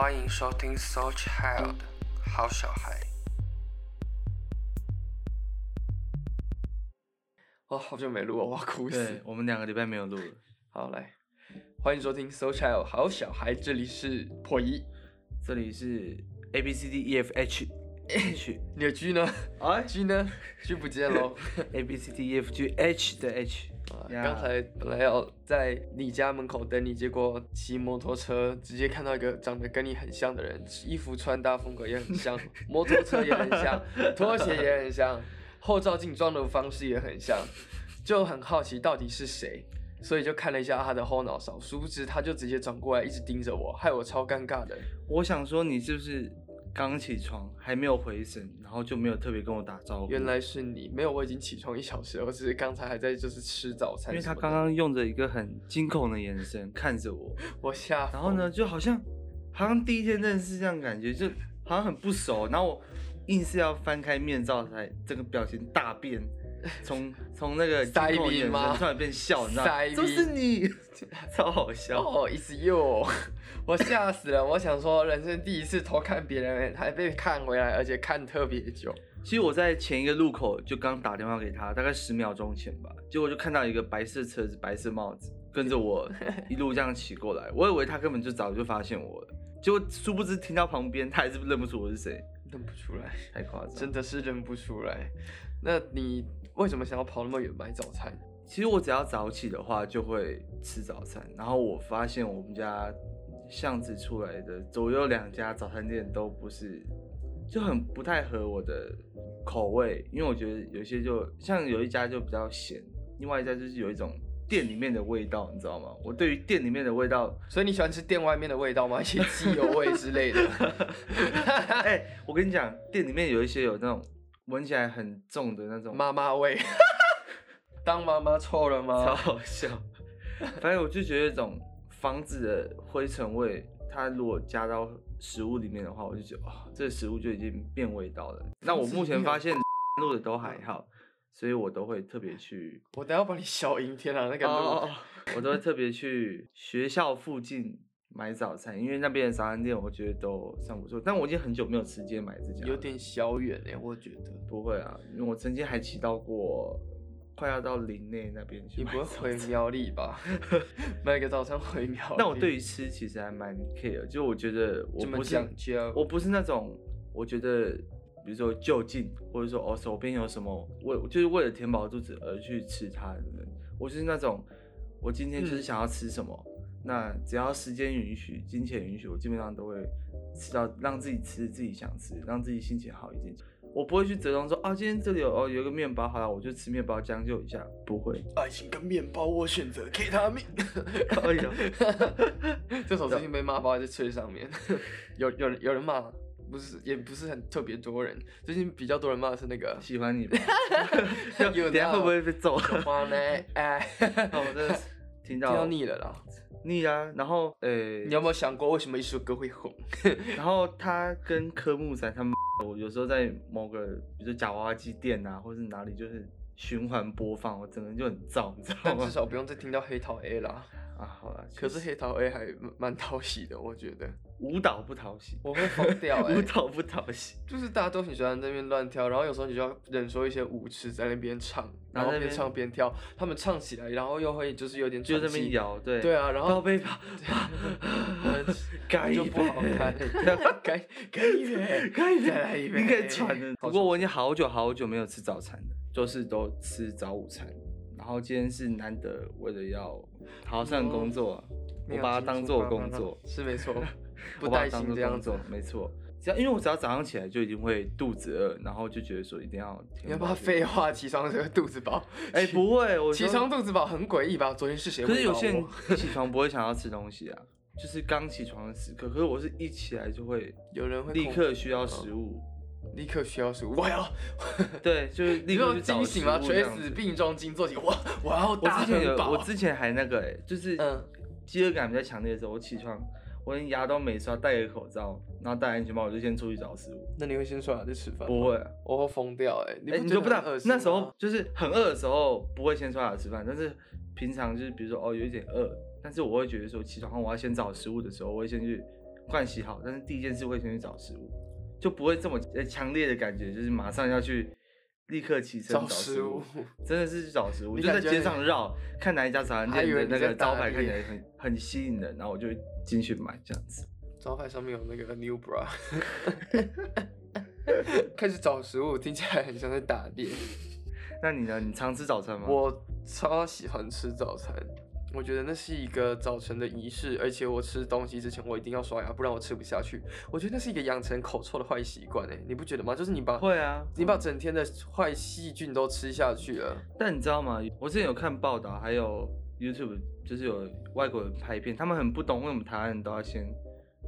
欢迎收听 So Child 好小孩。哦，好久没录了，我要哭对死。我们两个礼拜没有录了。好，来，欢迎收听 So Child 好小孩，这里是破一。这里是 A B C D E F H H 你的 G 呢啊？G 呢？G 不见喽。A B C D E F G H 的 H 刚才本来要在你家门口等你，结果骑摩托车直接看到一个长得跟你很像的人，衣服穿搭风格也很像，摩托车也很像，拖鞋也很像，后照镜装的方式也很像，就很好奇到底是谁，所以就看了一下他的后脑勺，殊不知他就直接转过来一直盯着我，害我超尴尬的。我想说你是不是刚起床还没有回神，然后就没有特别跟我打招呼？原来是你，没有，我已经起床一小时了，我只是刚才还在就是吃早餐因为他刚刚用着一个很惊恐的眼神看着我，我吓，然后呢，？就好像好像第一天认识这样感觉，就好像很不熟，然后我硬是要翻开面罩才这个表情大变，从从那个惊塞恐的眼神突然变笑，你知道吗？就是你，超好笑。哦，it's you！我吓死了，我想说人生第一次偷看别人，还被看回来，而且看特别久。其实我在前一个路口就刚打电话给他，大概十秒钟前吧，结果就看到一个白色车子、白色帽子跟着我一路这样骑过来，我以为他根本就早就发现我了，结果殊不知听到旁边，他还是认不出我是谁，认不出来，太夸张。真的是认不出来。那你为什么想要跑那么远买早餐？其实我只要早起的话，就会吃早餐。然后我发现我们家巷子出来的左右两家早餐店都不是，就很不太合我的口味。因为我觉得有些就像有一家就比较咸，另外一家就是有一种店里面的味道，你知道吗？我对于店里面的味道，所以你喜欢吃店外面的味道吗？一些机油味之类的。哎、我跟你讲，店里面有一些有那种闻起来很重的那种妈妈味。当妈妈臭了超吗？好笑。反正我就觉得这种房子的灰尘味，它如果加到食物里面的话，我就觉得哦、这个食物就已经变味道了。那我目前发现 录的都还好，所以我都会特别去，我等下把你消音，天啊，那个路。哦我都会特别去学校附近买早餐，因为那边的早餐店我觉得都算不错。但我已经很久没有直接买这家，有点小远哎、我觉得。不会啊，因为我曾经还骑到过。快要到林内那边去你不会回苗栗吧？买个早餐回苗栗。那我对于吃其实还蛮 care，就我觉得我不是讲究我不是那种我觉得比如说就近或者说哦手边有什么为就是为了填饱肚子而去吃它的人，我是那种我今天就是嗯想要吃什么，那只要时间允许、金钱允许，我基本上都会吃到让自己吃自己想吃，让自己心情好一点。我不会去折中说啊，今天这里有哦有一个面包，好了，我就吃面包将就一下，不会。爱情跟面包，我选择 K 他命。哎呀，这首最近被骂爆在吹上面，有有人有人骂，不是也不是很特别多人，最近比较多人骂的是那个喜欢你吧？有等一下会不会被揍？花呢？哎，哦，我真的是听听到到腻了啦。腻啊，然后呃，你有没有想过为什么一首歌会红？然后他跟科目仔他们，我有时候在某个，比如说假娃娃机店啊，或者是哪里，就是循环播放，我整个人就很燥，你知道吗但 至？少不用再听到黑桃 A 啦。啊，好了，可是黑桃 A 还蛮蛮讨喜的，我觉得舞蹈不讨喜，我会疯掉哎、舞蹈不讨喜，就是大家都很喜欢在那边乱跳，然后有时候你就要忍受一些舞痴在那边唱，然后边唱边跳，他们唱起来，然后又会就是有点就在，那边摇，对对啊，然后宝贝宝，干 一就不好杯看，该该一杯，干一杯再来一杯，你可以喘的。不过我已经好久好久没有吃早餐了，就是都吃早午餐。然后今天是难得为了要好好上工作啊，我把它当做工作，是没错，不我把它带当薪这样做没错。只要因为我只要早上起来就一定会肚子饿，然后就觉得说一定要填你要不要废话？起床这个肚子饱，哎、不会，我起床肚子饱很诡异吧？昨天是谁？可是有些人 起床不会想要吃东西啊，就是刚起床的时刻。可是我是一起来就会有人会立刻需要食物，立刻需要食物，我要 对，就是立刻去找惊醒吗？垂死病中惊坐起，我 我要我大之前。我之前还那个哎、就是嗯饥饿感比较强烈的时候，我起床，我连牙都没刷，戴个口罩，然后戴安全帽，我就先出去找食物。那你会先刷牙再吃饭？不，会、啊，我会疯掉哎！哎、不你就不知道那时候吗就是很饿的时候不会先刷牙吃饭，但是平常就是比如说哦有一点饿，但是我会觉得说起床后我要先找食物的时候，我会先去盥洗好，但是第一件事会先去找食物，就不会这么呃强烈的感觉，就是马上要去立刻起身找找食物，真的是去找食物，就在街上绕，看哪一家早餐店的那个招牌看起猎来很很吸引人，然后我就会进去买这样子。招牌上面有那个 New Bra，开始找食物，听起来很像在打猎。那你呢？你常吃早餐吗？我超喜欢吃早餐，我觉得那是一个早晨的仪式，而且我吃东西之前我一定要刷牙，不然我吃不下去。我觉得那是一个养成口臭的坏习惯，哎，你不觉得吗？就是你把会啊，你把整天的坏细菌都吃下去了。但你知道吗？我之前有看报道，还有 YouTube，就是有外国人拍片，他们很不懂为什么台湾人都要先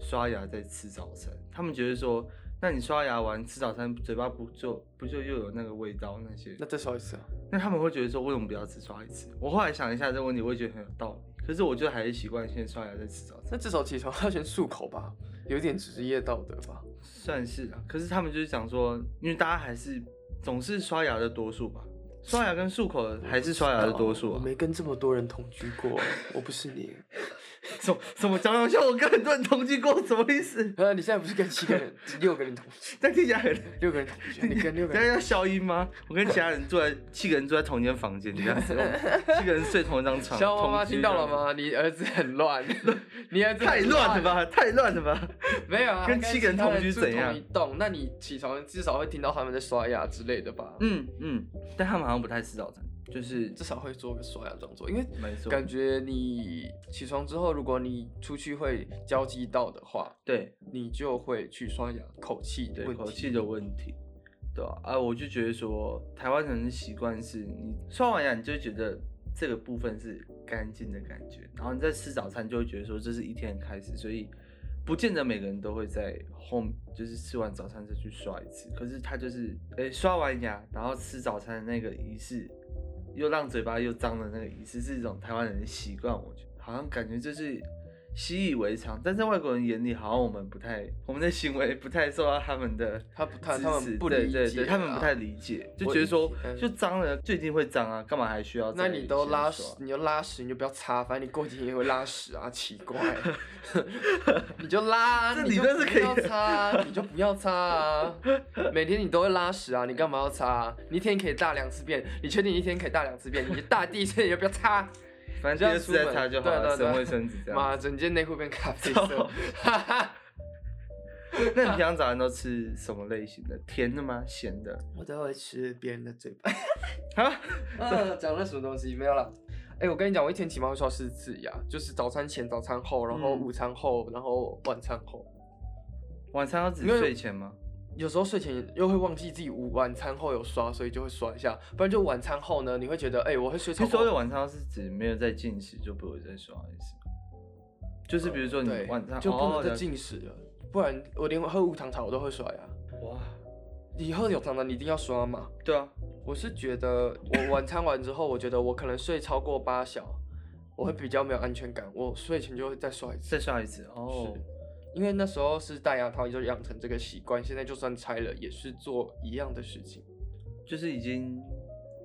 刷牙再吃早餐。他们觉得说，那你刷牙完吃早餐，嘴巴不就不就又有那个味道那些？那再刷一次啊？那他们会觉得说，为什么不要只刷一次？我后来想一下这个问题，我也觉得很有道理。可是我就还是习惯先刷牙再吃早餐，那至少起床要先漱口吧，有点职业道德吧。算是啊。可是他们就是讲说，因为大家还是总是刷牙的多数吧，刷牙跟漱口还是刷牙的多数啊。我没跟这么多人同居过，我不是你。什什么讲讲像我跟很多人同居过，什么意思？呃，你现在不是跟七个人、六个人同居，但听起来很。六个人同居，你跟六个人，等下要消音吗？我跟其他人住在七个人住在同一间房间，这样子，七个人睡同一张床。小妈妈听到了？吗？你儿子很乱，你儿子太很乱了？吧，太乱了吧！没有啊，跟七个人同居住怎样同一栋，那你起床至少会听到他们在刷牙之类的吧？嗯嗯，但他们好像不太吃早餐，就是至少会做个刷牙动作，因为感觉你起床之后，如果你出去会交际到的话，对你就会去刷牙，口气的对。口气的问题，对啊，啊，我就觉得说，台湾人的习惯是你刷完牙，你就会觉得这个部分是干净的感觉，然后你在吃早餐就会觉得说这是一天的开始，所以不见得每个人都会在后就是吃完早餐再去刷一次，可是他就是诶、刷完牙，然后吃早餐的那个仪式，又让嘴巴又脏的那个仪式，是一种台湾人的习惯，我觉得好像感觉就是。习以为常，但在外国人眼里，好像我们不太，我们的行为不太受到他们的 他不太他们不理解对对对，他们啊不太理解，就我觉得说嗯就脏了就一定会脏啊，干嘛还需要那你都拉屎，你就拉屎，你就不要擦，反正你过几天也会拉屎啊，奇怪，你就拉啊，这你就理论是可以不要擦啊，你就不要擦啊，每天你都会拉屎啊，你干嘛要擦啊？你一天可以大两次便，你确定一天可以大两次便？你就大第一次你就不要擦，反正第二次再擦就好了，省卫生纸这样。妈，整件内裤变咖啡色，哈哈。那你平常早餐都吃什么类型的？甜的吗？咸的？我都会吃别人的嘴巴。啊？啊，讲了什么东西？没有了。哎、我跟你讲，我一天起码会刷四次牙，就是早餐前、早餐后，然后嗯午餐后，然后晚餐后。晚餐要只因为睡前吗？有时候睡前又会忘记自己午晚餐后有刷，所以就会刷一下。不然就晚餐后呢，你会觉得，哎、我会睡超其实所有的。晚餐是指没有在进食就不会再刷一次。就是比如说你对晚餐就不能再哦了进食了，不然我连喝无糖茶我都会刷牙。哇，你喝有糖的，你一定要刷嘛。对啊，我是觉得我晚餐完之后，我觉得我可能睡超过八小，我会比较没有安全感，我睡前就会再刷一次。再刷一次哦。因为那时候是戴牙套，就养成这个习惯，现在就算拆了，也是做一样的事情，就是已经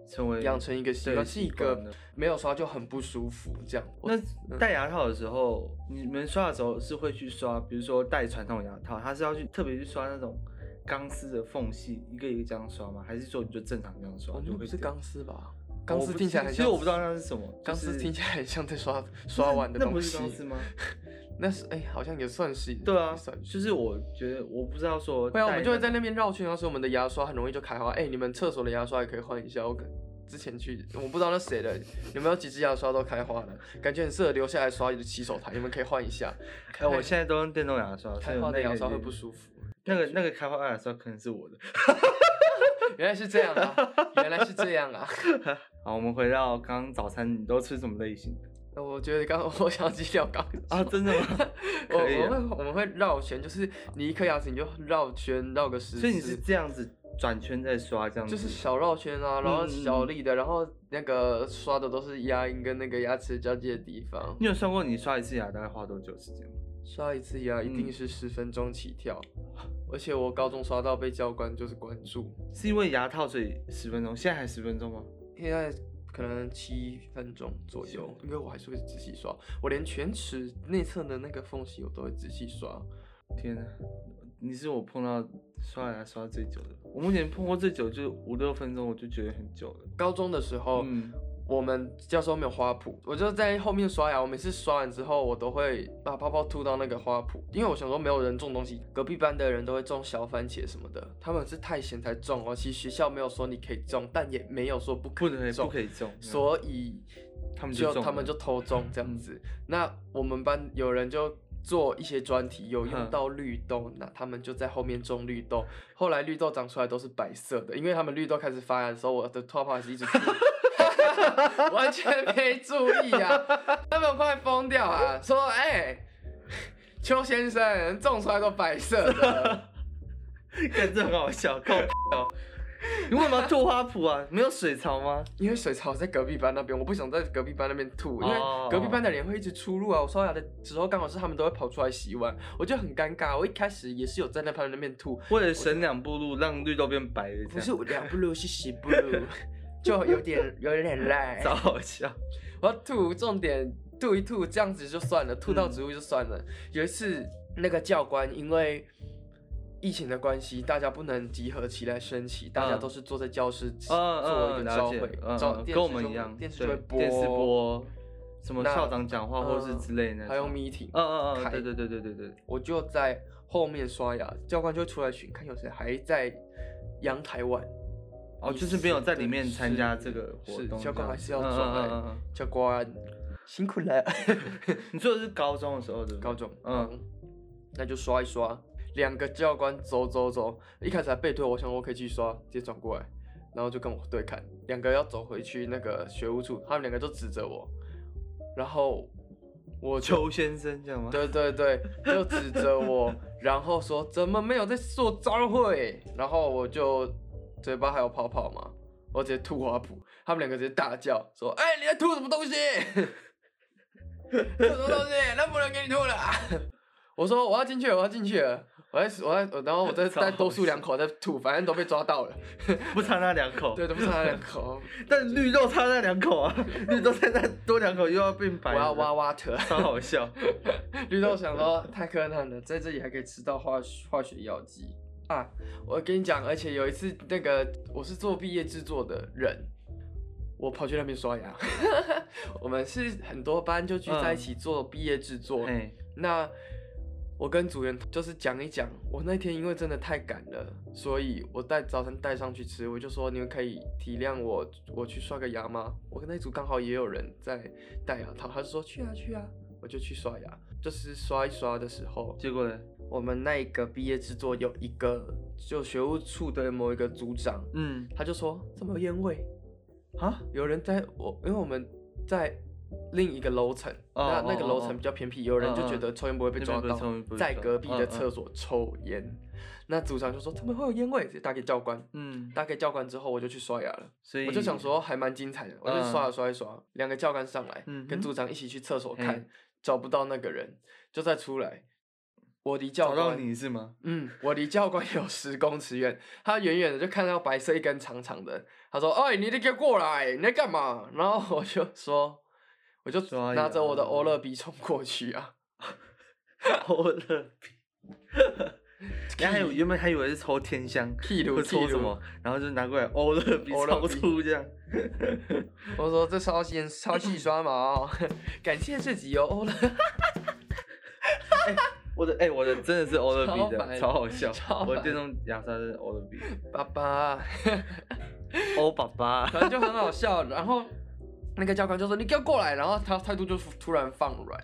成为养成一个习惯，对是一个没有刷就很不舒服这样。那戴牙套的时候，你们刷的时候是会去刷，比如说戴传统牙套，它是要去特别去刷那种钢丝的缝隙，一个一个这样刷吗？还是说你就正常这样刷我就会这样？们不是钢丝吧？我钢丝听起来很像，其实我不知道那是什么，钢丝就是听起来很像在刷刷碗的那不东西。是钢丝吗？那是哎、好像也算是。对啊算，就是我觉得我不知道说，会啊，我们就会在那边绕圈，然后说我们的牙刷很容易就开花。哎、你们厕所的牙刷也可以换一下。我可之前去，我不知道那谁的，有没有几支牙刷都开花了，感觉很适合留下来刷洗手台，你们可以换一下。哎，我现在都用电动牙刷，开花的牙刷会不舒服。那个那个开花牙刷可能是我的。原来是这样啊，原来是这样啊。好，我们回到刚刚早餐，你都吃什么类型的？呃我觉得刚刚 我想继续聊刚啊，真的吗？我我们会我们会绕圈，就是你一颗牙齿你就绕圈绕个十次，所以你是这样子转圈再刷这样子？就是小绕圈啊，然后小力的，然后那个刷的都是牙龈跟那个牙齿交界的地方。你有算过你刷一次牙大概花多久时间吗？刷一次牙一定嗯是十分钟起跳，而且我高中刷到被教官就是关注，是因为牙套所以十分钟，现在还十分钟吗？现在可能七分钟左右，因为我还是会仔细刷，我连犬齿内侧的那个缝隙我都会仔细刷。天哪，你是我碰到刷牙刷最久的，我目前碰过最久就五六分钟，我就觉得很久了。高中的时候，嗯，我们教室后面有花圃，我就在后面刷牙。我每次刷完之后，我都会把泡泡吐到那个花圃，因为我想说没有人种东西，隔壁班的人都会种小番茄什么的，他们是太闲才种哦。其实学校没有说你可以种，但也没有说不可以种，不可以种，所以他们就他们就偷种这样子。那我们班有人就做一些专题，有用到绿豆，那他们就在后面种绿豆。后来绿豆长出来都是白色的，因为他们绿豆开始发芽的时候，我的头发是一直。完全没注意啊！他们快疯掉啊！说，哎、邱先生种出来都白色的，看这很好笑。你为什么要吐花圃啊？没有水槽吗？因为水槽在隔壁班那边，我不想在隔壁班那边吐，因为哦隔壁班的人会一直出入啊。我刷牙的时候刚好是他们都会跑出来洗碗，我就很尴尬。我一开始也是有在那旁边那边吐，为了省两步路，让绿豆变白的，不是两步路是十步路，就有点有点赖。超好笑。我要吐，重点吐一吐，这样子就算了，吐到嗯植物就算了。有一次，那个教官因为疫情的关系，大家不能集合起来升旗，大家嗯都是坐在教室做一个朝会，，跟我们一样，电视就会播电视播什么校长讲话或是嗯之类的，还有 meeting，嗯嗯嗯，对对对对对对，我就在后面刷牙，教官就会出来巡，看有谁还在阳台玩。哦，就是没有在里面是参加这个活是动，教官还是要走来嗯嗯嗯嗯教官辛苦了。嗯 你说的是高中的时候的？高中，嗯嗯，那就刷一刷。两个教官走走走，一开始还背对我，我想我可以继续刷，直接转过来，然后就跟我对看。两个要走回去那个学务处，他们两个就指着我，然后我就邱先生这样吗？对对对，就指着我，然后说怎么没有在做招会？然后我就嘴巴还有泡泡嘛，我直接吐花圃，他们两个直接大叫说：“哎、你在吐什么东西？吐什么东西？那不能给你吐了。”我说：“我要进去了，我要进去了。”我在我在，然后我再再 多漱两口再吐，反正都被抓到了。不差那两口，对，都不差那两口，但绿豆差那两口啊，绿豆再那多两口又要变白我，要挖挖特。超好笑。绿豆想说太柯南了，在这里还可以吃到化化学药剂啊！我跟你讲，而且有一次那个我是做毕业制作的人，我跑去那边刷牙。我们是很多班就聚在一起做毕业制作，哎，那我跟组员就是讲一讲，我那天因为真的太赶了，所以我带早餐带上去吃，我就说你们可以体谅我，我去刷个牙吗？我跟那组刚好也有人在戴牙套，他就说去啊去啊，我就去刷牙，就是刷一刷的时候，结果呢？我们那一个毕业制作有一个就学务处的某一个组长，嗯，他就说怎么有烟味？啊，有人在我，因为我们在另一个楼层，哦那那个楼层比较偏僻，有人就觉得抽烟不会被那抓到边不会抽烟不，会抓在隔壁的厕所抽烟。那组长就说怎么会有烟味？打给教官，嗯，打给教官之后我就去刷牙了。所以我就想说还蛮精彩的，我就刷牙刷一刷，两个教官上来，嗯。哼跟组长一起去厕所看，找不到那个人，就再出来。我离教官你是吗？嗯，我离教官有十公尺远，他远远的就看到白色一根长长的，他说：“哎，你得给我过来，你在干嘛？”然后我就说，我就拿着我的欧乐比冲过去啊，欧乐 B。你还有原本还以为是抽天香，屁如会抽什么，然后就拿过来欧乐乐 B 粗这样。我说这超细超细刷毛，感谢自己哦欧乐，我的哎、我的真的是欧乐比的，超好笑。我的电动牙刷是欧乐比爸爸，欧爸爸。反正就很好笑。然后那个教官就说：“你给我过来。”然后他态度就突然放软，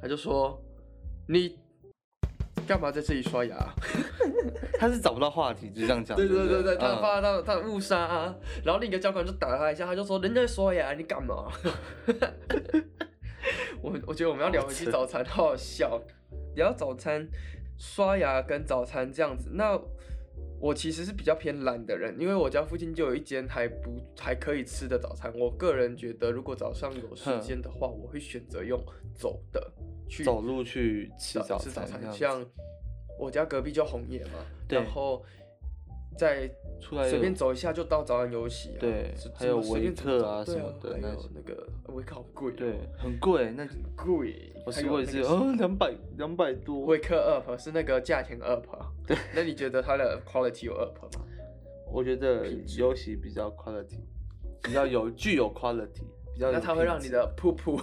他就说：“你干嘛在这里刷牙？” 他是找不到话题，就这样讲。对对对对对，他嗯发他他误杀、啊，然后另一个教官就打他一下，他就说人家在刷牙，你干嘛？我我觉得我们要聊回去早餐，好好笑。聊早餐、刷牙跟早餐这样子，那我其实是比较偏懒的人，因为我家附近就有一间还不还可以吃的早餐。我个人觉得，如果早上有时间的话，我会选择用走的去走路去吃早吃早餐，像我家隔壁就红叶嘛，然后在出来随便走一下就到早安游戏啊，对还有维克啊什么的还有那个维克好贵哦，对，很贵，那很贵，我还试过一次，有哦，两百两百多。维克 up 是那个价钱 up 啊，对，那你觉得它的 quality 有 up 吗？我觉得游戏比较 quality，比较有具有 quality，比较那它会让你的噗噗，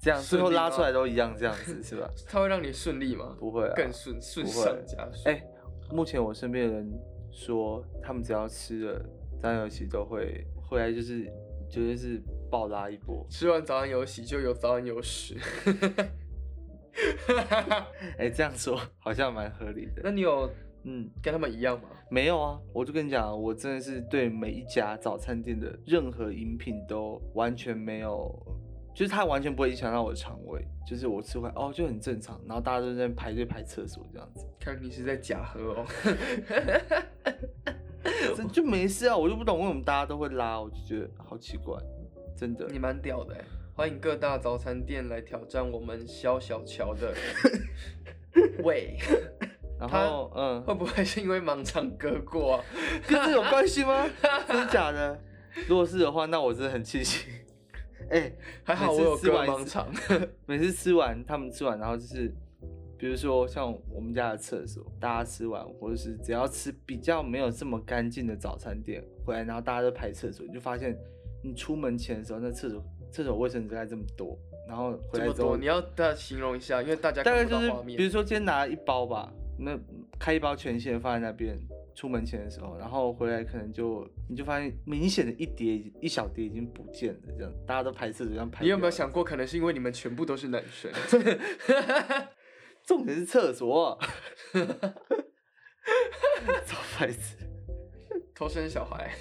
这样最后拉出来都一样这样子是吧？它会让你顺利吗？不会啊，更顺顺上加顺。哎、目前我身边的人说，他们只要吃了张游戏都会回来就是绝对是暴拉一波。吃完早安游戏就有早安有屎。哎、这样说好像蛮合理的。那你有嗯，跟他们一样吗？没有啊，我就跟你讲，我真的是对每一家早餐店的任何饮品都完全没有，就是它完全不会影响到我的肠胃，就是我吃完哦就很正常，然后大家都在那排队排厕所这样子，看你是在假喝哦。这就没事啊，我就不懂为什么大家都会拉，我就觉得好奇怪，真的。你蛮屌的哎！欢迎各大早餐店来挑战我们肖小乔的 胃，然他后嗯，会不会是因为盲肠割过啊？跟这有关系吗？真的假的？如果是的话，那我真的很庆幸。哎、还好我有割吃完盲肠。每次吃完，他们吃完，然后就是，比如说像我们家的厕所，大家吃完，或者是只要吃比较没有这么干净的早餐店回来，然后大家都排厕所，你就发现你出门前的时候，那厕所厕所卫生纸还这么多，然后回来之后这么多，你要大家形容一下，因为大家大概就是。比如说今天拿一包吧，那开一包全线放在那边，出门前的时候，然后回来可能就你就发现明显的一叠一小叠已经不见了，这样大家都排厕所这样排。你有没有？想过，可能是因为你们全部都是男生？重点是厕所，超白痴。偷生小孩？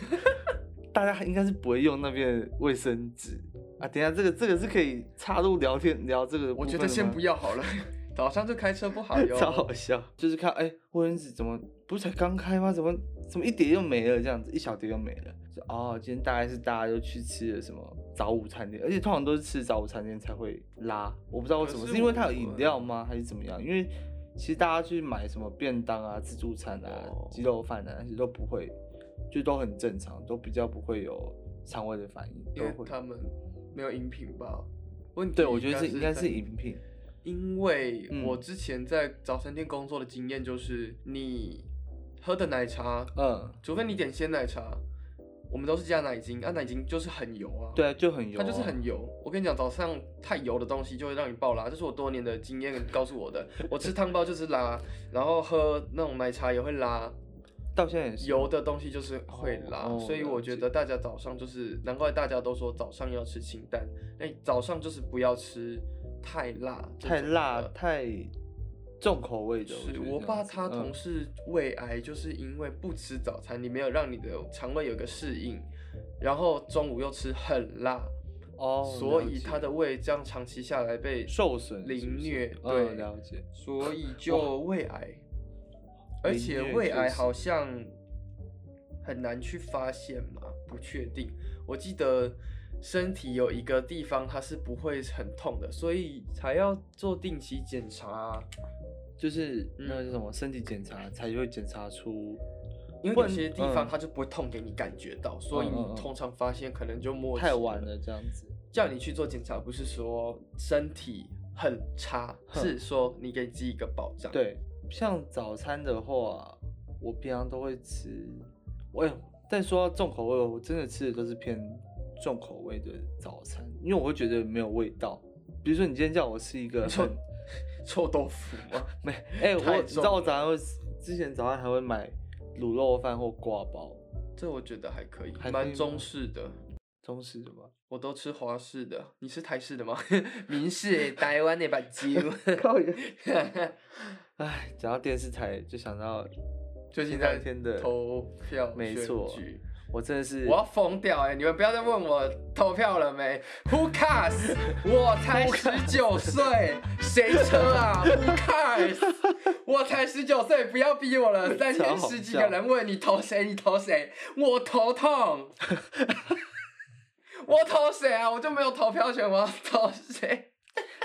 大家应该是不会用那边的卫生纸啊。等一下，这个这个是可以插入聊天聊这个，我觉得先不。要好了，早上就开车不好哟。超好笑，就是看哎，卫生纸怎么不是才刚开吗？怎么怎么一碟又没了？这样子一小碟又没了。就哦，今天大概是大家都去吃了什么早午餐店，而且通常都是吃早午餐店才会拉，我不知道为什么，是是因为它有饮料吗？还是怎么样？因为其实大家去买什么便当啊、自助餐啊哦、鸡肉饭啊，那些都不会，就都很正常，都比较不会有肠胃的反应，因为。他们没有饮品吧？问题对，我觉得是应该是饮品。因为嗯我之前在早餐店工作的经验就是，你喝的奶茶，嗯，除非你点鲜奶茶，我们都是加奶精，啊，奶精就是很油啊。对啊，就很油、它就是很。油。我跟你讲，早上太油的东西就会让你爆拉，这是我多年的经验告诉我的。我吃汤包就是拉，然后喝那种奶茶也会拉，到现在也是油的东西就是会拉。哦所以我觉得大家早上就是，难怪大家都说早上要吃清淡，那，早上就是不要吃太辣，太辣、太重口味的。是我爸他同事胃癌，就是因为不吃早餐，你没有让你的肠胃有个适应，然后中午又吃很辣，哦，所以他的胃这样长期下来被受损凌虐，嗯对，了解。所 以就胃癌，而且胃癌好像很难去发现嘛，不确定。我记得身体有一个地方它是不会很痛的，所以才要做定期检查啊。就是那个嗯叫什么身体检查才会检查出，因为有些地方嗯它就不会痛给你感觉到，所以你通常发现可能就末期太晚了这样子。叫你去做检查，不是说身体很差，是说你给自己一个保障。，对，像早餐的话，我平常都会吃。我有，但说到重口味，我真的吃的都是偏重口味的早餐，因为我会觉得没有味道。比如说你今天叫我吃一个很 臭豆腐吗？没，哎、太我你知道我早上会之前早上还会买卤肉饭或挂包，这我觉得还可以，蛮中式的。中式的吧。我都吃华式的，你是台式的吗？明式的台湾的把酒。靠也唉，讲到电视台就想到前最近在两天的投票，没错我真的是我要疯掉哎、你们不要再问我投票了没？Who cares？我才 十九岁，谁 车啊？Who cares？我才十九岁，不要逼我了。三天十几个人问你投谁，你投谁？我头痛。我投谁啊？我就没有投票权，我要投谁？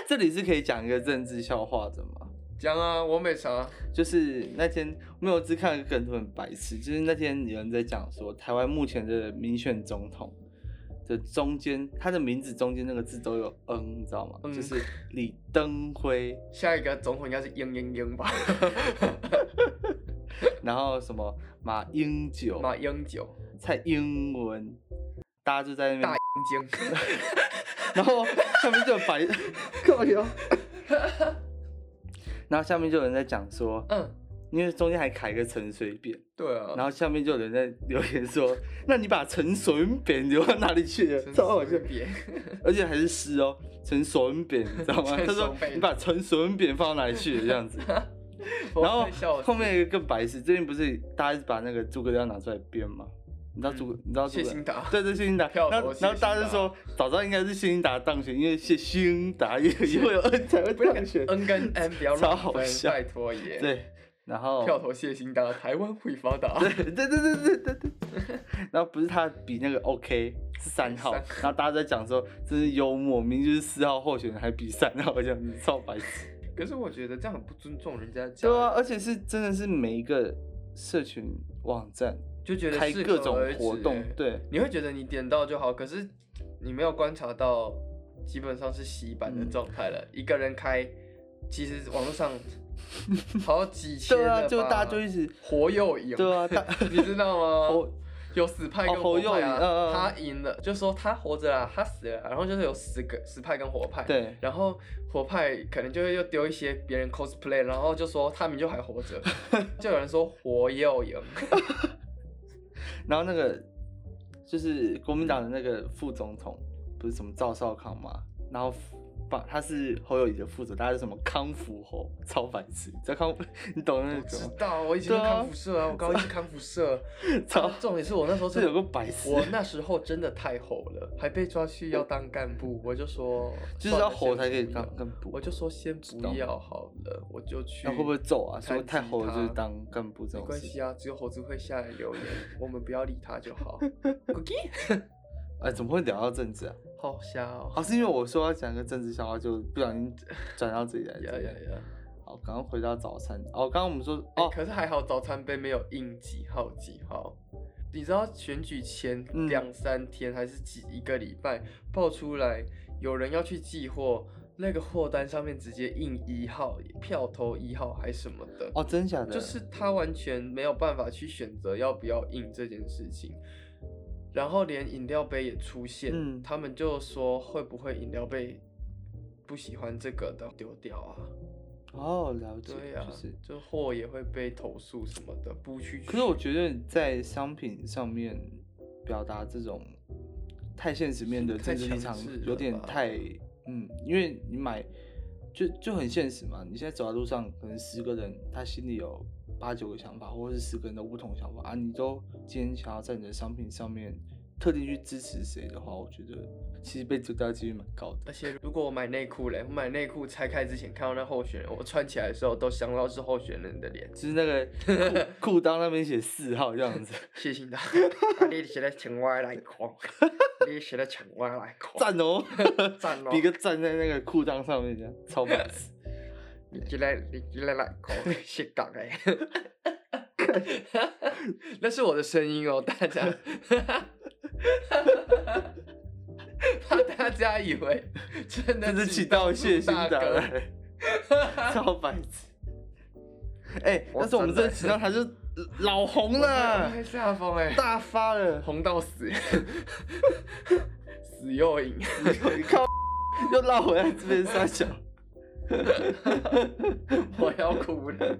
这里是可以讲一个政治笑话的吗？讲啊，我没查。就是那天没有只看了一个梗图很白痴，就是那天有人在讲说，台湾目前的民选总统的中间，他的名字中间那个字都有“嗯”，你知道吗？嗯就是李登辉，下一个总统应该是英英英吧？然后什么马英九、马英九、蔡英文，大家就在那边大边，英精。然后下面就有白，靠腰，然后下面就有人在讲说，嗯，因为中间还卡一个陈水扁。对啊。然后下面就有人在留言说：“那你把陈水扁留到哪里去了？”超好笑，别。而且还是诗哦，陈水扁，你知道吗？他说水：“扁你把陈水扁放到哪里去了？”这样子。然后后面有一个更白痴，最近不是大家把那个诸葛亮拿出来编吗？你知道诸葛，你知道谢欣达。对对，谢欣达。然后然后大家就说，早知道应该是谢欣达当选，因为谢欣达也以后有 N 才会当选。N 跟 N 不要超乱分，拜托耶。。对，然后票投谢欣达，台湾会发达。对对对对对对对。然后不是他比那个 OK 是三号，然后大家在讲说真是幽默，明明就是四号候选人还比三号这样子，超白痴。可是我觉得这样很不尊重人家家对啊，而且是真的是每一个社群网站就觉得开各种活动欸，对，你会觉得你点到就好，可是你没有观察到，基本上是洗版的嗯状态了。一个人开，其实网络上 好几千对啊，就大家吧就一直活又赢，对啊，你知道吗？活有死派跟哦活活派啊，嗯他赢了，就说他活着啦，他死了，然后就是有死个死派跟活派，对，然后活派可能就会又丢一些别人 cosplay，然后就说他们就还活着，就有人说活又赢，然后那个就是国民党的那个副总统，不是什么赵少康吗，然后把他是侯友谊的副手，他是什么康复侯，超白痴，你知道康复，你懂那我？知道，我以前康复社啊，我高一是康复社，超啊重点是我那时候这真的有个白痴，我那时候真的太吼了，还被抓去要当干部，我就说就是要吼才可以当干部我就说先不要好了，我就去。那会不会揍啊？说太吼了就是他当干部这没种没关系啊，只有猴子会下来留言，我们不要理他就好。哎，怎么会聊到政治啊？好笑哦。哦，是因为我说要讲个政治笑话，就不小心转到这里来。呀呀呀！好，刚刚回到早餐。哦，刚刚我们说哎、哦，可是还好早餐杯没有印几号几号。你知道选举前嗯两三天还是几一个礼拜爆出来，有人要去寄货，那个货单上面直接印一号，票投一号还什么的。哦，真假的？就是他完全没有办法去选择要不要印这件事情，然后连饮料杯也出现，嗯他们就说会不会饮料杯不喜欢这个的丢掉啊？哦，了解，对呀、就是。就货也会被投诉什么的，不去。可是我觉得在商品上面表达这种太现实面的太政治立场有点太嗯，因为你买就就很现实嘛。你现在走在路上，可能十个人他心里有八九个想法，或者是十个人的不同想法啊。你都今天想要在你的商品上面特定去支持谁的话，我觉得其实被丢掉的几率蛮高的。而且如果我买内裤嘞，我买内裤拆开之前看到那候选人，我穿起来的时候都想到是候选人的脸。就是那个裤 裤裆那边写四号这样子，谢谢大家，啊你是咧请外来看，你是咧请外来看，赞哦，赞哦比个赞在那个裤裆上面这样，超白痴。你进来，你进来来看，是讲诶。那是我的声音哦，大家，怕大家以为真的是起到谢欣达大哥。来，超白痴。哎、我但是我们这请到他就老红了，太下风哎，大发了，红到死，死又赢。你靠，又绕回来这边三小。我要哭了。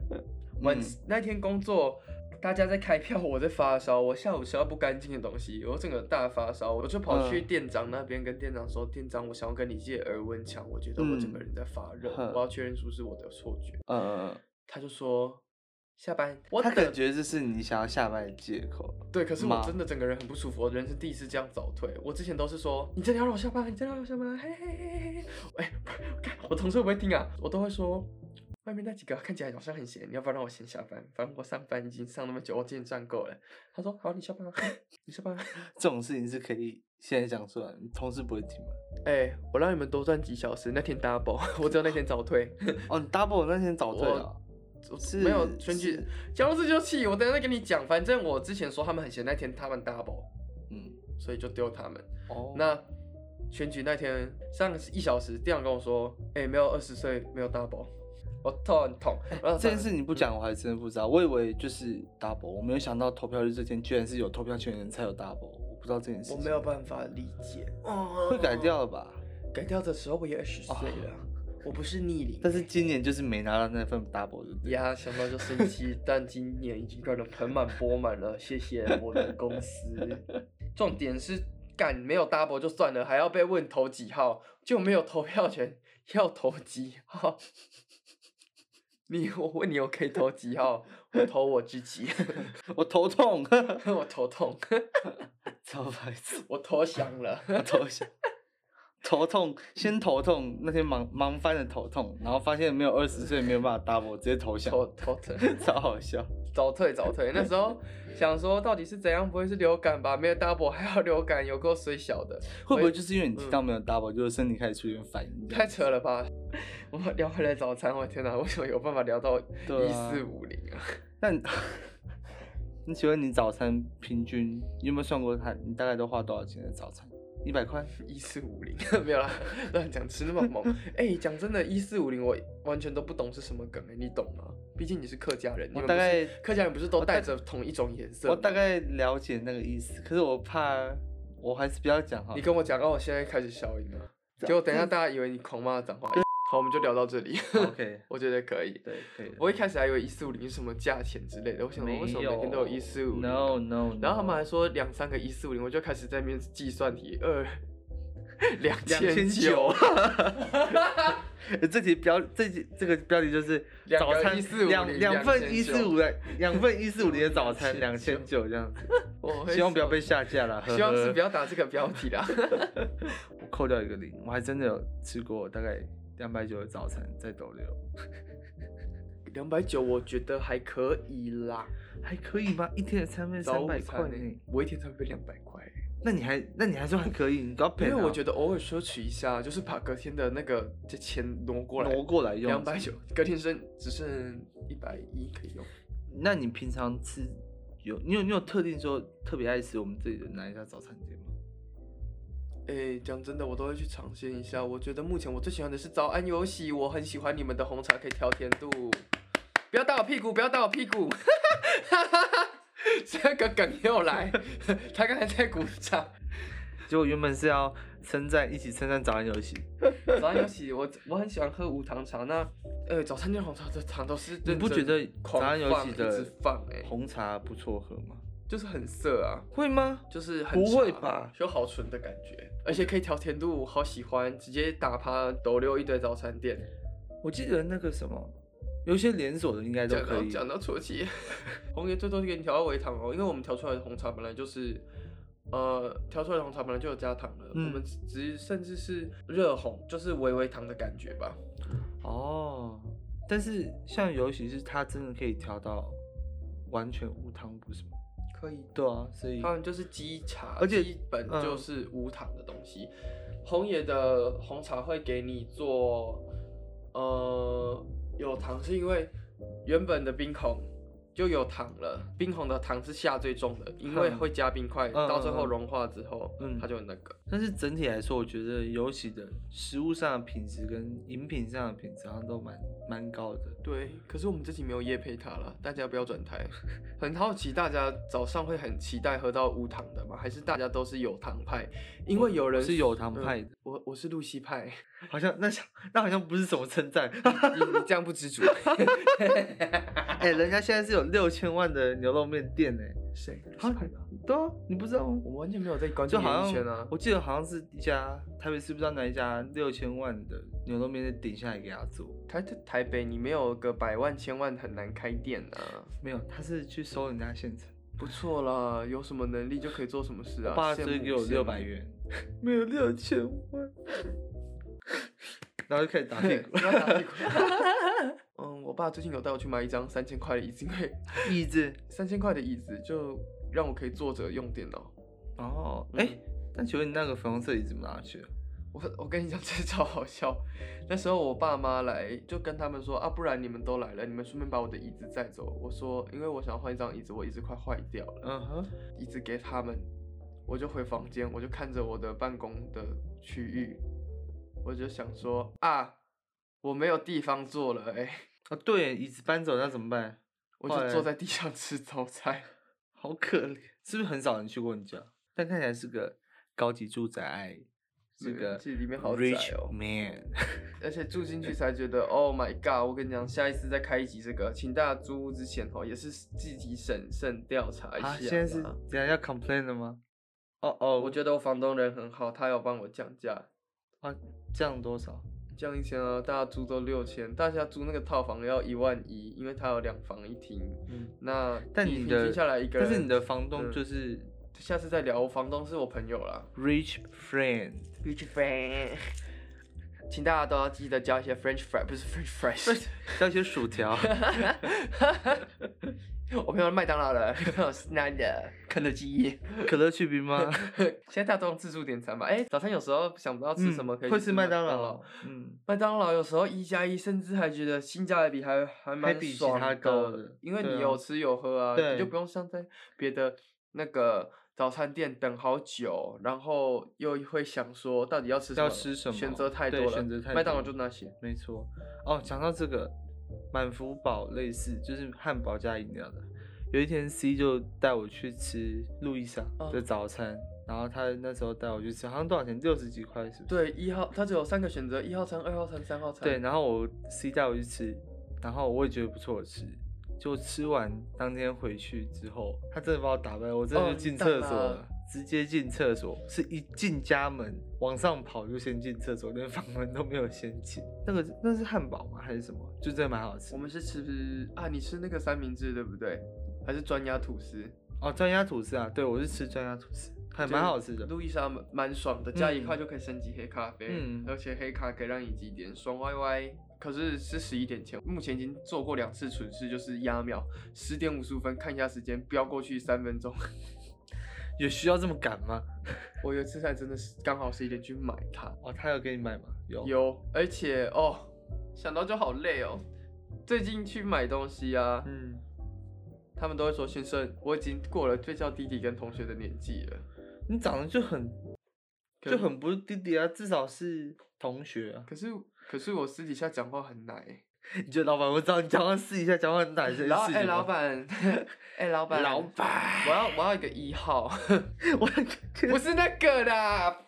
晚嗯那天工作，大家在开票，我在发烧，我下午吃到不干净的东西，我整个大发烧，我就跑去嗯店长那边跟店长说：“店长，我想要跟你借耳温枪，我觉得我整个人在发热，嗯我要确认是不是我的错觉。嗯嗯”他就说：“下班。”他感觉这是你想要下班的借口。对，可是我真的整个人很不舒服，我人生第一次这样早退。我之前都是说，你真的要让我下班，你真的要让我下班，嘿嘿嘿嘿嘿。哎、看我同事会不会听啊？我都会说，外面那几个看起来好像很闲，你要不要让我先下班？反正我上班已经上那么久，我今天赚够了。他说好，你下班啊，你下班啊。这种事情是可以现在讲出来，你同事不会听吗？哎、我让你们多赚几小时，那天 double，我只有那天早退。哦，你 double 那天早退我了，我是没有选举是，讲到这就气，我等下再跟你讲。反正我之前说他们很闲，那天他们 double，嗯，所以就丢他们。哦，那选举那天上一小时，店长跟我说，哎、没有二十岁，没有 double，我头很痛。这件事你不讲，我还真的不知道。我以为就是 double，我没有想到投票日这天居然是有投票权的人才有 double，我不知道这件事。我没有办法理解。会改掉了吧？改掉的时候我也二十岁了，我不是逆龄。但是今年就是没拿到那份 double 对不对？呀，想到就生气，但今年已经赚的盆满钵满了，谢谢我的公司。重点是干没有 double 就算了，还要被问投几号，就没有投票权，要投几号？你我问你，我可以投几号？我投我自己，我头痛，我头痛，超白痴，我投降了。我头想。头痛，先头痛，那天忙忙翻了头痛，然后发现没有二十岁没有办法 double，直接投降，头头疼，超好笑。早退早退。那时候想说，到底是怎样？不会是流感吧？没有 double 还要流感，有够水小的。会不会就是因为你提到没有 double，就是身体开始出现反应？太扯了吧！我们聊回来早餐，我天哪，为什么有办法聊到一四五零啊？那你 你请问你早餐平均你有没有算过它？你大概都花多少钱的早餐？一百块？一四五零没有啦，乱讲，吃那么猛。哎、讲真的，一四五零我完全都不懂是什么梗哎、你懂吗？毕竟你是客家人，我大概客家人不是都带着同一种颜色吗？我大概了解那个意思，可是我怕，我还是不要讲哈你。跟我讲，哦，我现在开始消音了，结果等一下大家以为你狂骂脏话。好，我们就聊到这里。OK，我觉得可以。对，可以。我一开始还以为一四五零是什么价钱之类的，我想说为什么每天都有一四五零？？No No，然后他们还说两三个一四五零，我就开始在那边计算题，二两 两千千九 九，这题标这题这个标题就是早餐1450两两份一四五的两份一四五零的早餐两千九这样子，我希望不要被下架了。希望是不要打这个标题啦。我扣掉一个零，我还真的有吃过大概两百九的早餐在斗六，两百九我觉得还可以啦，还可以吗？一天的餐费三百块呢呢，，我一天才会两百块。那你还那你还说还可以？你都要因为我觉得偶尔奢侈一下，就是把隔天的那个这钱挪过来，挪过来用两百九，隔天剩只剩一百一可以用。那你平常吃有你有你有特定说特别爱吃我们这里的哪一家早餐店吗？哎，讲真的，我都会去尝鲜一下。我觉得目前我最喜欢的是早安游戏，我很喜欢你们的红茶可以调甜度。不要打我屁股，不要打我屁股！这个梗又来，他刚才在鼓掌。就原本是要称赞一起称赞早安游戏，早安游戏，我我很喜欢喝无糖茶。那呃，早餐店红茶的糖都是你不觉得早安游戏的红茶不错喝吗？就是很涩啊，会吗？就是很不会吧就好纯的感觉，而且可以调甜度，好喜欢，直接打趴抖溜一堆早餐店。我记得那个什么，有一些连锁的应该都可以。讲到错气，红爷最多是给你调到微糖哦，因为我们调出来的红茶本来就是，呃，调出来的红茶本来就有加糖的，嗯我们只甚至是热红，就是微微糖的感觉吧。哦，但是像尤其是它真的可以调到完全无糖，不是吗？可以，对啊，所以他们就是基茶，而且基本嗯就是无糖的东西。红野的红茶会给你做，呃，有糖是因为原本的冰红就有糖了，冰红的糖是下最重的，因为嗯会加冰块，嗯到最后融化之后，嗯它就有那个。但是整体来说，我觉得尤其的食物上的品质跟饮品上的品质好像都蛮蛮高的。对，可是我们这期没有夜配它了，大家不要转台。很好奇，大家早上会很期待喝到无糖的吗？还是大家都是有糖派？因为有人是有糖嗯派的我我是露西派。好像那像那好像不是什么称赞。你你这样不知足。哎、人家现在是有六千万的牛肉面店呢。谁？好派的？对啊，你不知道吗？我完全没有在关注就好像演艺圈啊。我记得好像是一家台北市不知道哪一家六千万的牛肉面店顶下来给他做，台台北你没有个百万千万很难开店啊。没有，他是去收人家现成。不错啦，有什么能力就可以做什么事啊。我爸羡慕只给我六百元，没有六千万。然后就开始打屁股。不要打屁股。嗯，我爸最近有带我去买一张三千块的椅子，因为 椅子 三千块的椅子就让我可以坐着用电脑。哦，哎、嗯但请问你那个粉红色椅子怎么拿去了？我我跟你讲，这超好笑。那时候我爸妈来，就跟他们说啊，不然你们都来了，你们顺便把我的椅子载走。我说，因为我想要换一张椅子，我椅子快坏掉了。嗯哼，椅子给他们，我就回房间，我就看着我的办公的区域，我就想说啊，我没有地方坐了哎、啊对，椅子搬走那怎么办？我就坐在地上吃早餐。好可怜，是不是很少人去过你家？但看起来是个高级住宅，是对个这里面好窄 man。而且住进去才觉得，Oh my god！我跟你讲，下一次再开一集这个，请大家租屋之前哦，也是自己审慎调查一下啊，现在是等下要 complain 了吗？哦哦，我觉得我房东人很好，他有帮我降价，啊，降多少？降一千啊，大家租都六千，大家租那个套房要一万一，因为它有两房一厅。嗯，那但你的平均下来一个人，但是你的房东嗯就是下次再聊。我房东是我朋友啦 rich friend，，Rich friend，请大家都要记得交一些 French fry，不是 French fries。叫一些薯条。我朋友麦当劳的，那的肯德基。可乐去冰吗？现在大家都用自助点餐嘛？哎、早餐有时候想不到吃什么，可以嗯会吃麦当劳劳。。嗯，麦当劳有时候一加一，甚至还觉得性价比还还蛮爽的因为你有吃有喝啊，对你就不用像在别的那个早餐店等好久，然后又会想说到底要吃什么，要吃什么选择太多了。对选择太麦当劳就那些，没错。哦，讲到这个，满福堡类似就是汉堡加饮料的。有一天 C 就带我去吃路易莎哦的早餐，然后他那时候带我去吃，好像多少钱？六十几块是不是？对，一号他只有三个选择，一号餐、二号餐、三号餐。对，然后我 C 带我去吃，然后我也觉得不错吃。就吃完当天回去之后，他真的把我打败，我真的哦就进厕所了，了直接进厕所，是一进家门往上跑就先进厕所，连房门都没有先进。那个那是汉堡吗？还是什么？就真的蛮好吃我。们是吃啊，你吃那个三明治对不对？还是专压吐司？哦，专家吐司啊，对我是吃专家吐司，还蛮好吃的。路易莎蛮蛮爽的，加一嗯块就可以升级黑咖啡，嗯而且黑咖可以让你几点爽歪歪。可是是十一点前，目前已经做过两次蠢事，就是压秒，十点五十五分看一下时间，飙过去三分钟。有需要这么赶吗？我有一次才真的是刚好十一点去买它，哦，他有给你买吗？有。有，而且哦，想到就好累哦。最近去买东西啊，嗯，他们都会说先生，我已经过了最叫弟弟跟同学的年纪了。你长得就很就很不是弟弟啊，至少是同学啊。可是可是我私底下讲话很奶。你觉得老板，我知道你讲话试一下讲话很哪些老哎、事情吗，老板，哎、老板，老板我要我要一个一号，我不是那个的，F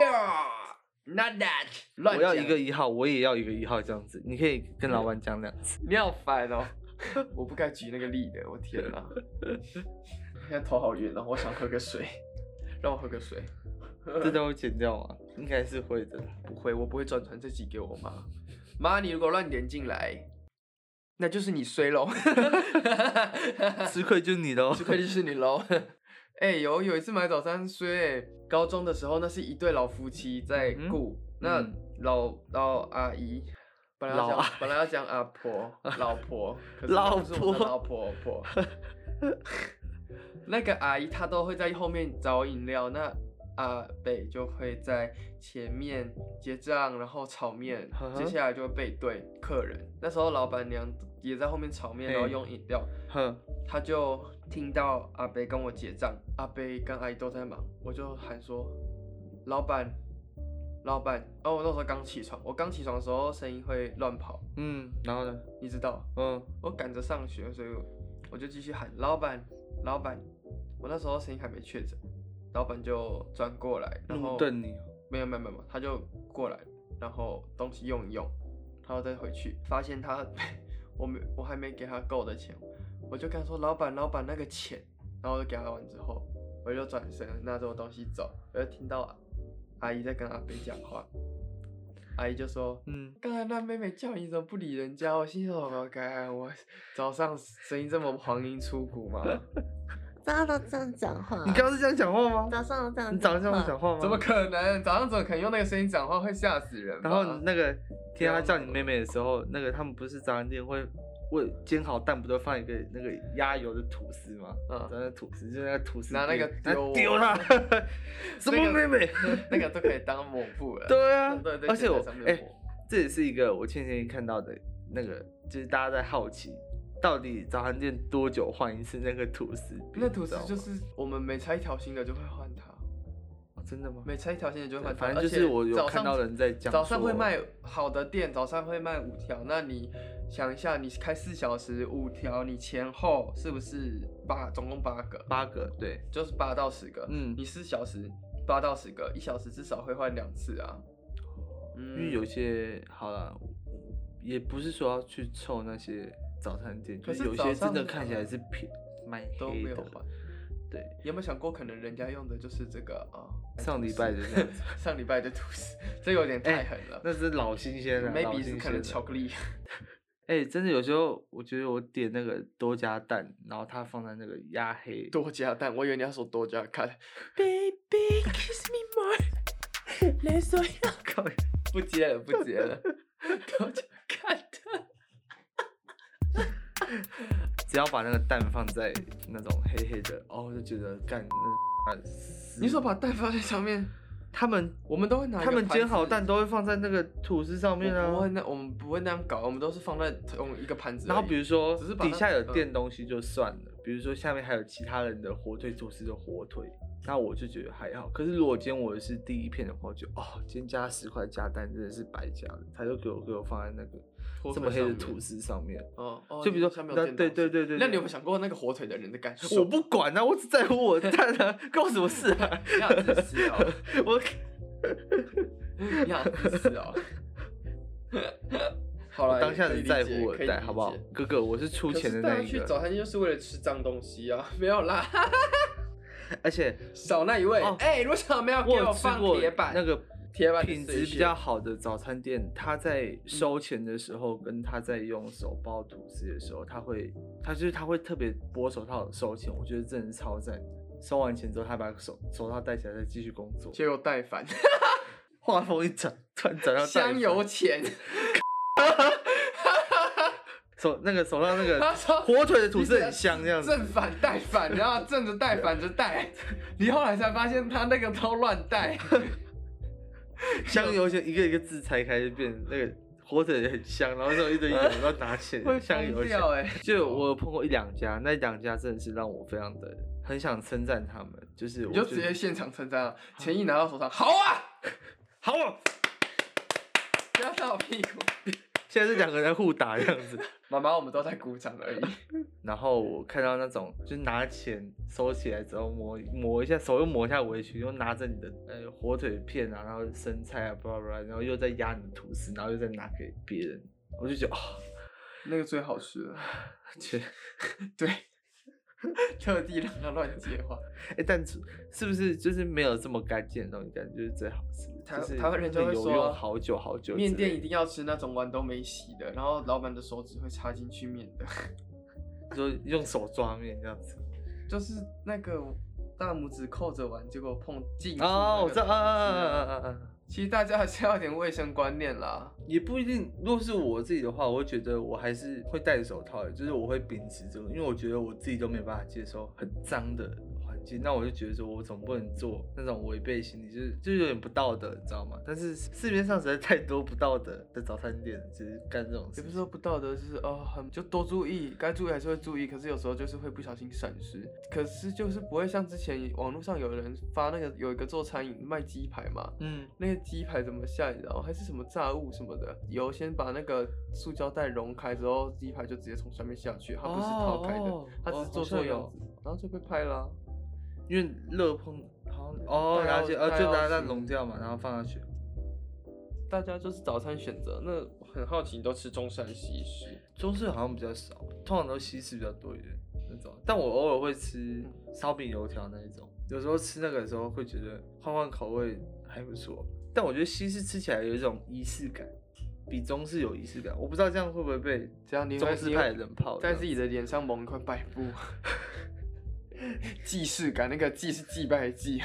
you，not that，乱我要一个一号，我也要一个一号这样子。你可以跟老板讲两次。你好烦哦，我不该举那个例的，我天哪，现在头好晕哦，我想喝个水，让我喝个水。这都会剪掉吗？应该是会的。不会，我不会转传这集给我妈。妈，你如果乱点进来，那就是你衰喽。吃亏就是你的哦。吃亏就是你喽。哎、有有一次买早餐衰、欸，高中的时候，那是一对老夫妻在嗯顾，那嗯老老阿姨。本来要讲，本来要讲阿婆、老婆，可是老婆老婆婆。那个阿姨她都会在后面找饮料，那阿北就会在前面结账，然后炒面接下来就会背对客人。那时候老板娘也在后面炒面，然后用饮料。哼，他就听到阿贝跟我结账，阿贝跟阿姨都在忙，我就喊说：“老板，老板。”哦我那时候刚起床，我刚起床的时候声音会乱跑，嗯，然后呢？你知道，嗯，我赶着上学，所以我就继续喊：“老板，老板。”我那时候声音还没确诊，老板就转过来，然后怒瞪你哦。没有没有没有，他就过来，然后东西用一用，然后再回去，发现他 我没我还没给他够的钱，我就跟他说老板老板那个钱，然后我就给他完之后，我就转身拿着我东西走，我就听到阿姨在跟阿北讲话，阿姨就说。嗯，刚才那妹妹叫你怎么不理人家？我心想，我该我早上声音这么黄莺出谷吗？大家都这样讲话。你刚刚是这样讲话吗？早上都这样，你早上这样讲。话吗？怎么可能？早上怎么可能用那个声音讲话？会吓死人。然后那个天他叫你妹妹的时候，那个他们不是早餐店会为煎好蛋不都放一个那个压油的吐司吗？嗯在那吐司就是那个吐司拿那个边丢丢他，什么妹妹？那个都可以当抹布了。对啊对对，而且我哎这也是一个我前几天看到的那个，就是大家在好奇，到底早餐店多久换一次那个吐司饼？那吐司就是我们每拆一条新的就会换它，哦真的吗？每拆一条新的就会换它。反正就是我有看到人在讲早上会说卖好的店，早上会卖五条。那你想一下，你开四小时五条，你前后是不是八？总共八个，八个，对，就是八到十个。嗯你四小时八到十个，一小时至少会换两次啊。嗯因为有些好了，也不是说要去凑那些早餐店，可就是有些真的看起来是偏卖都黑的，没有换。对，有没有想过，可能人家用的就是这个啊？上礼拜的这样子 上礼拜的吐司，这有点太哎狠了。那是老新鲜了老 maybe 是可能巧克力。哎、真的有时候我觉得我点那个多加蛋，然后它放在那个压黑，多加蛋，我以为你要说多加看。Baby kiss me more，不接了，不接了，多加看的。只要把那个蛋放在那种黑黑的，哦，就觉得干那你说把蛋放在上面，他们我们都会拿他们煎好蛋都会放在那个吐司上面啊不会，那我们不会那样搞，我们都是放在同一个盘子。然后比如说只是底下有嗯垫东西就算了，比如说下面还有其他人的火腿吐司的火腿，那我就觉得还好。可是如果今天我是第一片的话，就哦，今天加十块加蛋真的是白加的，他就给我给我放在那个火这么黑的吐司上面。哦哦，就比如说那对垫东西对对对对那你有没有想过那个火腿的人的感受？我不管啊，我只在乎我的蛋啊，关我什么事啊？你好自私哦，我你好自私哦。好了，我当下只在乎我的蛋，好不好？哥哥，我是出可钱的那一个，早餐店就是为了吃脏东西啊，没有啦。而且少那一位，哦哎、为什么没有给我放铁板？那个品质比较好的早餐店，他在收钱的时候，跟他在用手包吐司的时候，他会，他就是他会特别剥手套收钱，我觉得真的是超赞。收完钱之后，他把手手套戴起来，再继续工作。结果戴反话锋 一转，突然转到香油粉钱，手那个手上那个火腿的吐司很香，这样子。正反带反，然后正着带反着带，你后来才发现他那个都乱带。香油就一个一个字拆开，就变成那个火腿也很香，然后这种一堆油要拿起来，会香油掉。哎、就我碰过一两家，那两家真的是让我非常的很想称赞他们，就是我你就直接现场称赞了，钱一拿到手上，好啊，好啊，不要打我屁股。现在是两个人互打这样子。妈妈，我们都在鼓掌而已。然后我看到那种，就是拿钱收起来之后抹抹一下手，又抹一下围裙，又拿着你的呃火腿片啊，然后生菜啊，巴拉巴拉，然后又在压你的吐司，然后又再拿给别人，我就觉得哦，那个最好吃了，切，对，特地让他乱接话。哎、但是是不是就是没有这么干净的东西，感觉就是最好吃的？台就是台湾人就会有说好久好久。面店一定要吃那种碗都没洗的，然后老板的手指会插进去面的，就用手抓面这样子。就是那个大拇指扣着碗，结果碰进去哦，我知道啊啊啊啊啊啊啊！其实大家还是要有点卫生观念啦。也不一定。如果是我自己的话，我会觉得我还是会戴手套的，就是我会秉持这个，因为我觉得我自己都没有办法接受很脏的环境，那我就觉得说我总不能做那种违背心理，就是就有点不道德，你知道吗？但是市面上实在太多不道德的早餐店，就是干这种事。也不是说不道德，就是哦，很就多注意，该注意还是会注意，可是有时候就是会不小心闪失，可是就是不会像之前网络上有人发那个有一个做餐饮卖鸡排嘛，嗯，那个鸡排怎么下，你知道吗？还是什么炸物什么的，油先把那个塑胶袋融开之后，鸡排就直接从上面下去，它不是掏开的，它只是做好像有错样子，然后就被拍了啊、因为热烹好像哦，大家了解，呃，大家就拿它要是溶掉嘛，然后放下去。大家就是早餐选择，那很好奇，你都吃中式还是西式？中式好像比较少，通常都西式比较多一点那种。但我偶尔会吃烧饼油条那一种，有时候吃那个的时候会觉得换换口味还不错。但我觉得西式吃起来有一种仪式感，比中式有仪式感。我不知道这样会不会被这样你会中式派的人泡？在自己的脸上蒙一块白布，既视感，那个既是祭拜的祭。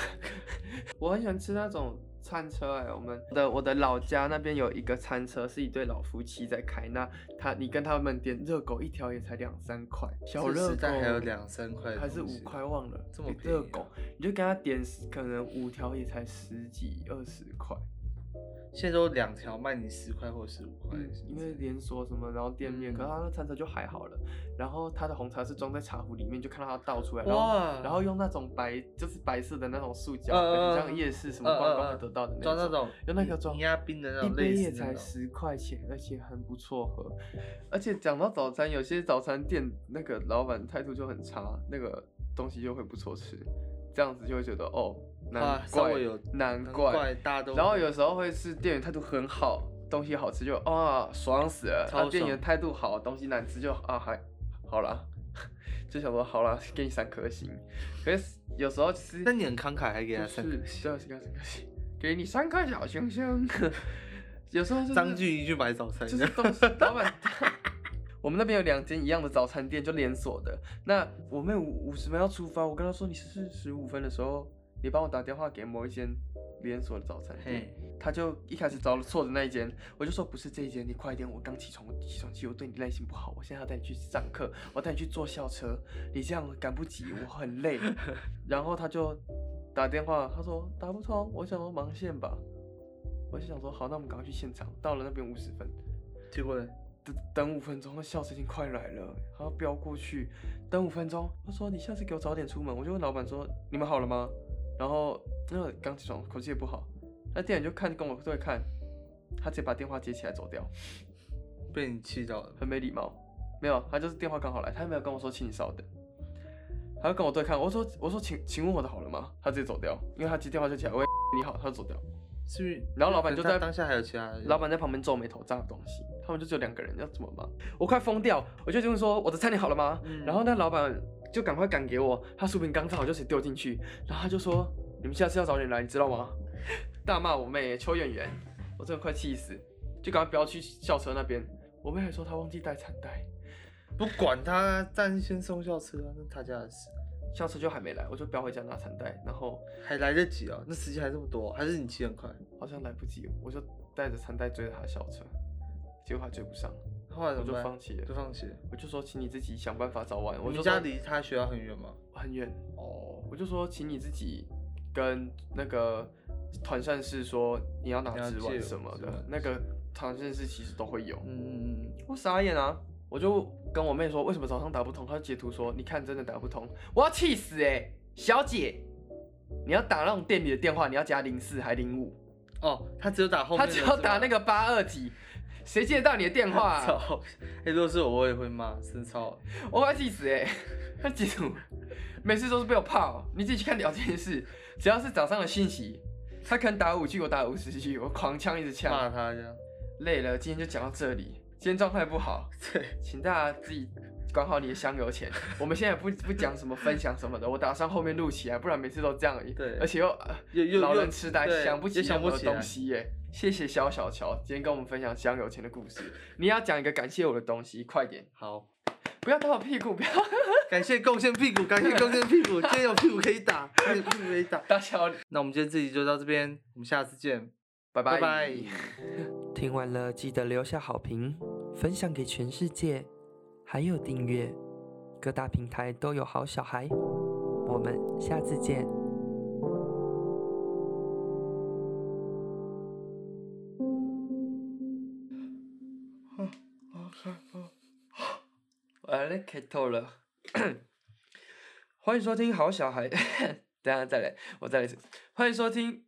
我很喜欢吃那种餐车哎、我们的我的老家那边有一个餐车，是一对老夫妻在开。那他你跟他们点热狗一条也才两三块，小这热狗还有两三块的还是五块忘了，这么热狗，你就跟他点可能五条也才十几二十块。现在都两条卖你十块或十五块嗯，因为连锁什么，然后店面，嗯可是他那餐车就还好了。然后他的红茶是装在茶壶里面，就看到它倒出来，然后，然后用那种白，就是白色的那种塑胶，像夜市什么观光会得到的那种。装那种用那个装压冰的那一种杯也才十块钱，而且很不错喝。而且讲到早餐，有些早餐店那个老板态度就很差，那个东西就会不错吃，这样子就会觉得哦，难怪难难怪。大家都然后有时候会是店员态度很好，东西好吃就啊爽死了，超啊店员态度好，东西难吃就啊还好啦，就想说好啦，给你三颗星。可是有时候其实那你很慷慨，还给他三颗星。对，三颗星，给你三颗小星星。有时候就是张俊怡去买早餐，就是东西，老板。我们那边有两间一样的早餐店，就连锁的。那我妹五五十分要出发，我跟她说你是十五分的时候，你帮我打电话给某一间连锁的早餐店。他就一开始找了错的那一间，我就说不是这一间，你快点，我刚起床，我起床气，我对你耐心不好，我现在要带你去上课，我带你去坐校车，你这样赶不及，我很累。然后他就打电话，他说打不通，我想说忙线吧，我就想说好，那我们赶快去现场，到了那边五十分，结果呢？等等五分钟，那校车已经快来了，他要飙过去，等五分钟，他说你下次给我早点出门，我就问老板说你们好了吗？然后那个刚起床，口气也不好，那店员就看跟我对看，他直接把电话接起来走掉，被你气到了。很没礼貌。没有，他就是电话刚好来，他没有跟我说请你稍等，他就跟我对看，我说我说请请问我的好了吗？他直接走掉，因为他接电话就起来喂你好，他就走掉。是不是？然后老板就在当下还有其他人老板在旁边皱眉头炸东西，他们就只有两个人，要怎么办？我快疯掉，我就问说我的餐点好了吗？嗯然后那老板就赶快赶给我，他薯饼刚炸好就直接丢进去，然后他就说你们下次要早点来，你知道吗？大骂我妹邱演员，我真的快气死，就赶快不要去校车那边。我妹还说她忘记带餐袋，不管他，站先送校车啊，那他家的事，校车就还没来，我就飙回家拿餐袋，然后还来得及啊？那时间还这么多，还是你骑很快？好像来不及，我就带着餐袋追着他校车，结果还追不上，后来我就？放弃了就。放弃了。我就说，请你自己想办法早完。们家离他学校很远吗？很远，哦，我就说，请你自己跟那个团膳室说你要拿纸碗什么的，那个团膳室其实都会有。嗯嗯嗯，我傻眼啊！我就跟我妹说，为什么早上打不通？她就截图说，你看真的打不通，我要气死哎、小姐，你要打那种店里的电话，你要加零四还零五，哦，他只有打后面她，只要打那个。个八二几，谁接得到你的电话、啊？操！哎，如果是我，我也会骂，真操！我快气死哎、欸！他记住，每次都是被我泡。你自己去看聊天室，只要是早上的信息，他可能打五句，我打五十句，我狂呛一直骂呛。他这样。累了，今天就讲到这里。今天状态不好，对，请大家自己管好你的香油钱。我们现在不不讲什么分享什么的，我打算后面录起来，不然每次都这样而已。对而且又呃又又老又人痴呆，想不起也想任何不起东西耶。谢谢肖小乔今天跟我们分享香油钱的故事。你要讲一个感谢我的东西，快点，好，不要打我屁股，不要 感谢贡献屁股，感谢贡献屁股，今天有屁股可以打，今天有屁股可以打。大乔那我们今天这集就到这边，我们下次见，拜拜拜。听完了记得留下好评，分享给全世界，还有订阅，各大平台都有好小孩。我们下次见。我来开头了，欢迎收听好小孩，等下再来，我再来一次，欢迎收听